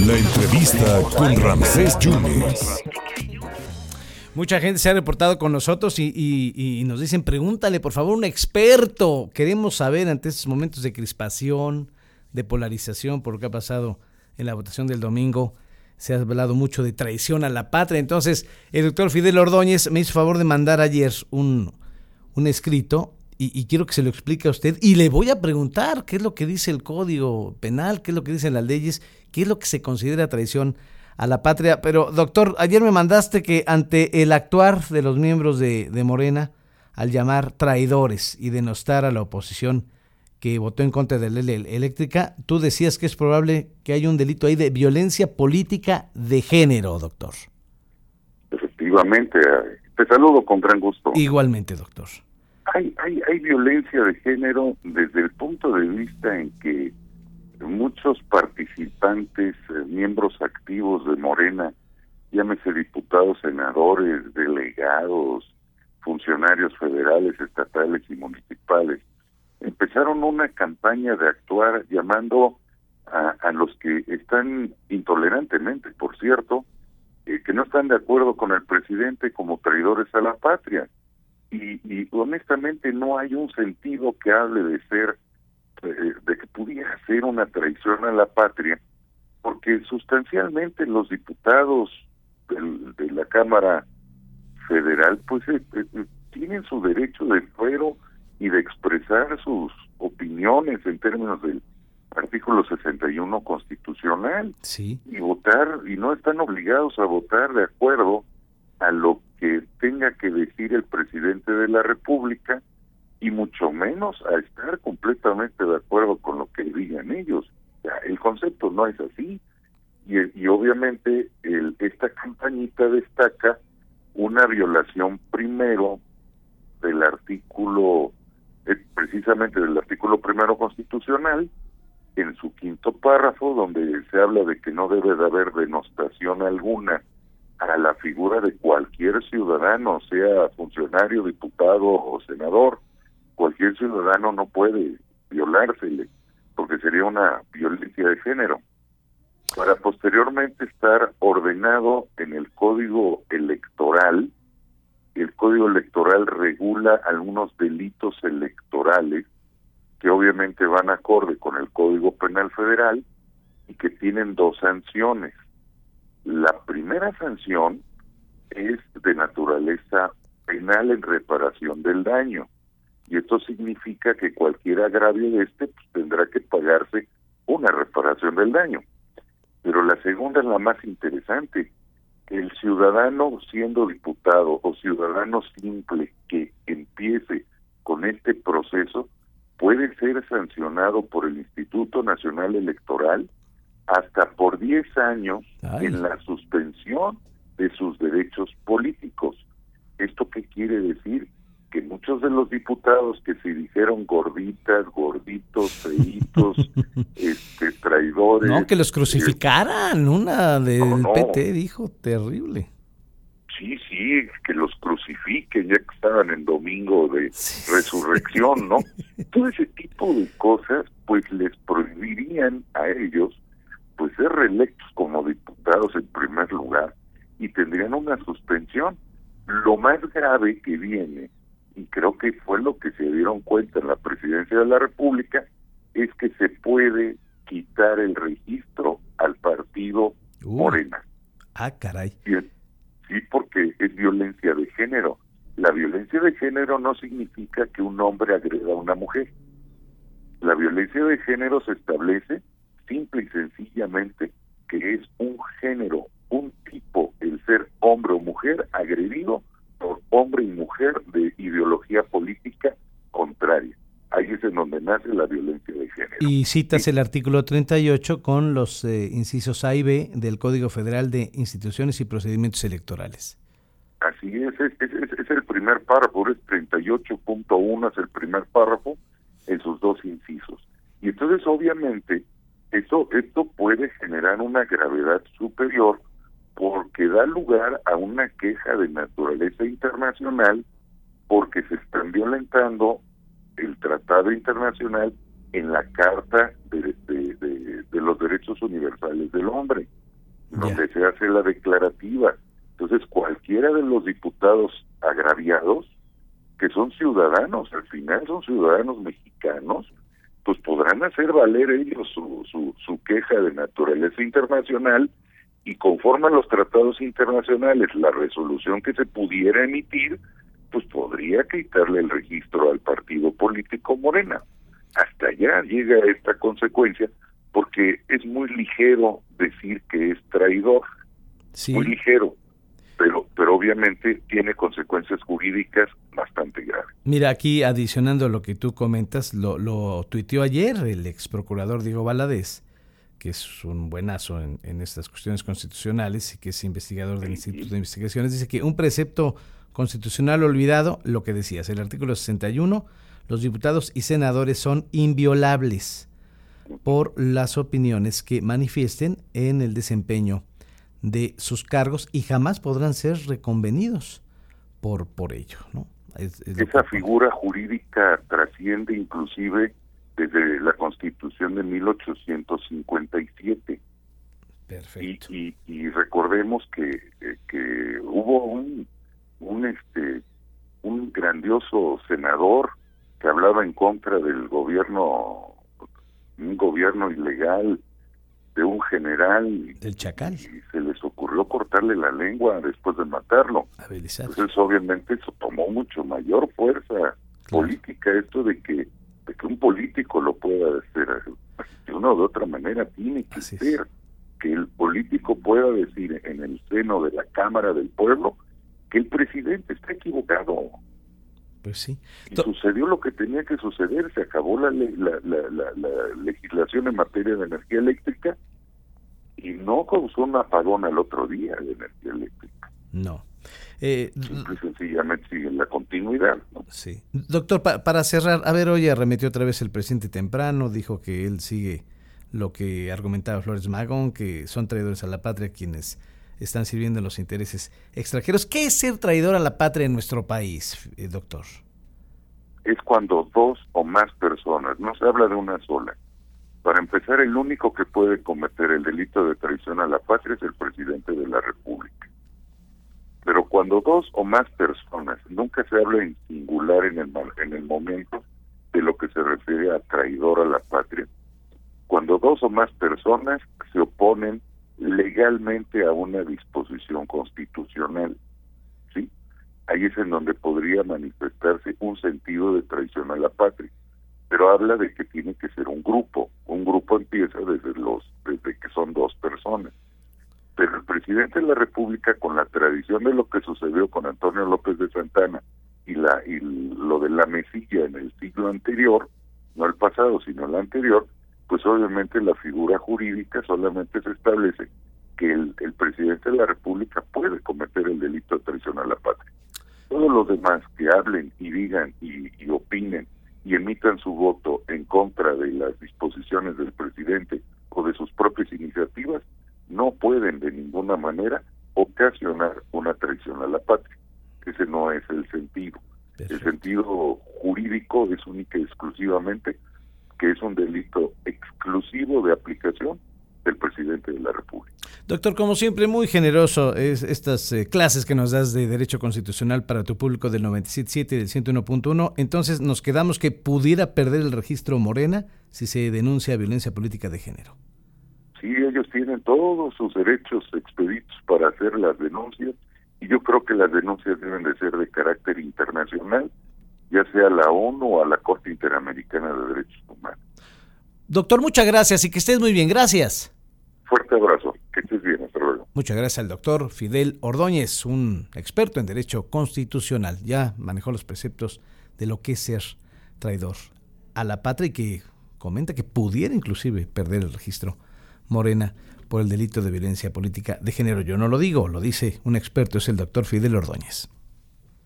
La entrevista con Ramsés Yunes. Mucha gente se ha reportado con nosotros y, nos dicen, pregúntale por favor un experto. Queremos saber ante estos momentos de crispación, de polarización por lo que ha pasado en la votación del domingo. Se ha hablado mucho de traición a la patria. Entonces, el doctor Fidel Ordóñez me hizo favor de mandar ayer un, un escrito y, quiero que se lo explique a usted y le voy a preguntar qué es lo que dice el Código Penal, qué es lo que dicen las leyes, qué es lo que se considera traición a la patria. Pero, doctor, ayer me mandaste que ante el actuar de los miembros de, de Morena, al llamar traidores y denostar a la oposición que votó en contra de la ley eléctrica, tú decías que es probable que haya un delito ahí de violencia política de género, doctor. Efectivamente, te saludo con gran gusto. Igualmente, doctor hay, hay, hay violencia de género desde el punto de vista en que muchos participantes, eh, miembros activos de Morena, llámese diputados, senadores, delegados, funcionarios federales, estatales y municipales, empezaron una campaña de actuar llamando a, los que están intolerantemente, por cierto, eh, que no están de acuerdo con el presidente como traidores a la patria y, honestamente no hay un sentido que hable de ser, eh, de que pudiera ser una traición a la patria, porque sustancialmente los diputados de la Cámara Federal pues eh, eh, tienen su derecho de fuero y de expresar sus opiniones en términos del artículo 61 constitucional sí. y votar y no están obligados a votar de acuerdo a lo que tenga que decir el presidente de la República y mucho menos a estar completamente de acuerdo con lo que digan ellos. el concepto no es así y, obviamente el, esta campañita destaca una violación primero del artículo, eh, precisamente del artículo primero constitucional, en su quinto párrafo, donde se habla de que no debe de haber denostación alguna a la figura de cualquier ciudadano, sea funcionario, diputado o senador. Cualquier ciudadano no puede violársele, porque sería una violencia de género. Para posteriormente estar ordenado en el código electoral, el código electoral regula algunos delitos electorales que obviamente van acorde con el Código Penal Federal y que tienen dos sanciones la primera sanción es de naturaleza penal en reparación del daño. Y esto significa que cualquier agravio de este pues, tendrá que pagarse una reparación del daño. Pero la segunda es la más interesante. El ciudadano siendo diputado o ciudadano simple que empiece con este proceso puede ser sancionado por el Instituto Nacional Electoral hasta por 10 años en la suspensión de sus derechos políticos. ¿Esto qué quiere decir? Que muchos de los diputados que se dijeron gorditas, gorditos, feitos, este, traidores... No, que los crucificaran, una del PT dijo, terrible. Sí, sí, que los crucifiquen ya que estaban en domingo de resurrección, ¿no? Todo ese tipo de cosas, pues les prohibirían a ellos pues ser reelectos como diputados en primer lugar y tendrían una suspensión. Lo más grave que viene, y creo que fue lo que se dieron cuenta en la presidencia de la República, es que se puede quitar el registro al partido Morena. Ah, caray. Sí, porque es violencia de género. La violencia de género no significa que un hombre agreda a una mujer. La violencia de género se establece simple y sencillamente que es un género, un tipo, el ser hombre o mujer agredido por hombre y mujer de ideología política contraria. Ahí es en donde nace la violencia de género. Y citas el artículo 38 con los eh, incisos A y B del Código Federal de Instituciones y Procedimientos Electorales. Así es, es, es, es el primer párrafo, es 38.1, es el primer párrafo en sus dos incisos. Y entonces, obviamente, eso, esto puede generar una gravedad superior porque da lugar a una queja de naturaleza internacional porque se están violentando el tratado internacional en la carta de, Derechos Universales del Hombre, donde se hace la declarativa. Entonces, cualquiera de los diputados agraviados, que son ciudadanos, al final son ciudadanos mexicanos, pues podrán hacer valer ellos su, su, su queja de naturaleza internacional y conforme a los tratados internacionales, la resolución que se pudiera emitir, pues podría quitarle el registro al partido político Morena. Hasta allá llega esta consecuencia porque es muy ligero decir que es traidor, muy ligero, pero, pero obviamente tiene consecuencias jurídicas bastante graves. Mira, aquí adicionando lo que tú comentas, lo, lo tuiteó ayer el ex procurador Diego Valadez, que es un buenazo en, en, estas cuestiones constitucionales y que es investigador del Instituto de Investigaciones, dice que un precepto constitucional olvidado, lo que decías, el artículo 61, los diputados y senadores son inviolables por las opiniones que manifiesten en el desempeño de sus cargos y jamás podrán ser reconvenidos por, por ello. ¿no? Esa figura jurídica trasciende inclusive desde la Constitución de 1857. Perfecto. Y, y, recordemos que, eh, que hubo un, un, este, un grandioso senador que hablaba en contra del gobierno, un gobierno ilegal de un general. Del Chacal. Y se les ocurrió cortarle la lengua después de matarlo. Entonces, obviamente, eso tomó mucho mayor fuerza política, esto de que de que un político lo pueda hacer de una o de otra manera tiene que ser que el político pueda decir en el seno de la Cámara del Pueblo que el presidente está equivocado. Pues sí. Y sucedió lo que tenía que suceder, se acabó la, la, la, la, legislación en materia de energía eléctrica y no causó un apagón al otro día de energía eléctrica. No. Eh, Simple sencillamente sigue la continuidad. Sí. Doctor, para cerrar, a ver, hoy arremetió otra vez el presidente temprano, dijo que él sigue lo que argumentaba Flores Magón, que son traidores a la patria quienes están sirviendo los intereses extranjeros. ¿Qué es ser traidor a la patria en nuestro país, eh, doctor? Es cuando dos o más personas, no se habla de una sola. Para empezar, el único que puede cometer el delito de traición a la patria es el presidente de la República. Pero cuando dos o más personas, nunca se habla en singular en el, en el momento de lo que se refiere a traidor a la patria, cuando dos o más personas se oponen legalmente a una disposición constitucional, ¿sí? Ahí es en donde podría manifestarse un sentido de traición a la patria. Pero habla de que tiene que ser un grupo. Un grupo empieza desde los desde que son dos personas pero el presidente de la República, con la tradición de lo que sucedió con Antonio López de Santana y, la, y lo de la mesilla en el siglo anterior, no el pasado, sino el anterior, pues obviamente la figura jurídica solamente se establece que el, presidente de la República puede cometer el delito de traición a la patria. Todos los demás que hablen y digan y, y opinen su voto en contra de las disposiciones del presidente o de sus propias iniciativas, no pueden de ninguna manera ocasionar una traición a la patria. Ese no es el sentido. El sentido jurídico es única y exclusivamente que es un delito exclusivo de aplicación del presidente de la República. Doctor, como siempre, muy generoso es estas eh, clases que nos das de Derecho Constitucional para tu público del 97.7 y del 101.1. Entonces, nos quedamos que pudiera perder el registro Morena si se denuncia violencia política de género. Sí, ellos tienen todos sus derechos expeditos para hacer las denuncias y yo creo que las denuncias deben de ser de carácter internacional, ya sea a la ONU o a la Corte Interamericana de Derechos Humanos. Doctor, muchas gracias y que estés muy bien. Gracias. Fuerte abrazo. Que estés bien. Hasta. Muchas gracias al doctor Fidel Ordóñez, un experto en derecho constitucional. Ya manejó los preceptos de lo que es ser traidor a la patria y que comenta que pudiera inclusive perder el registro Morena por el delito de violencia política de género. Yo no lo digo, lo dice un experto, es el doctor Fidel Ordóñez.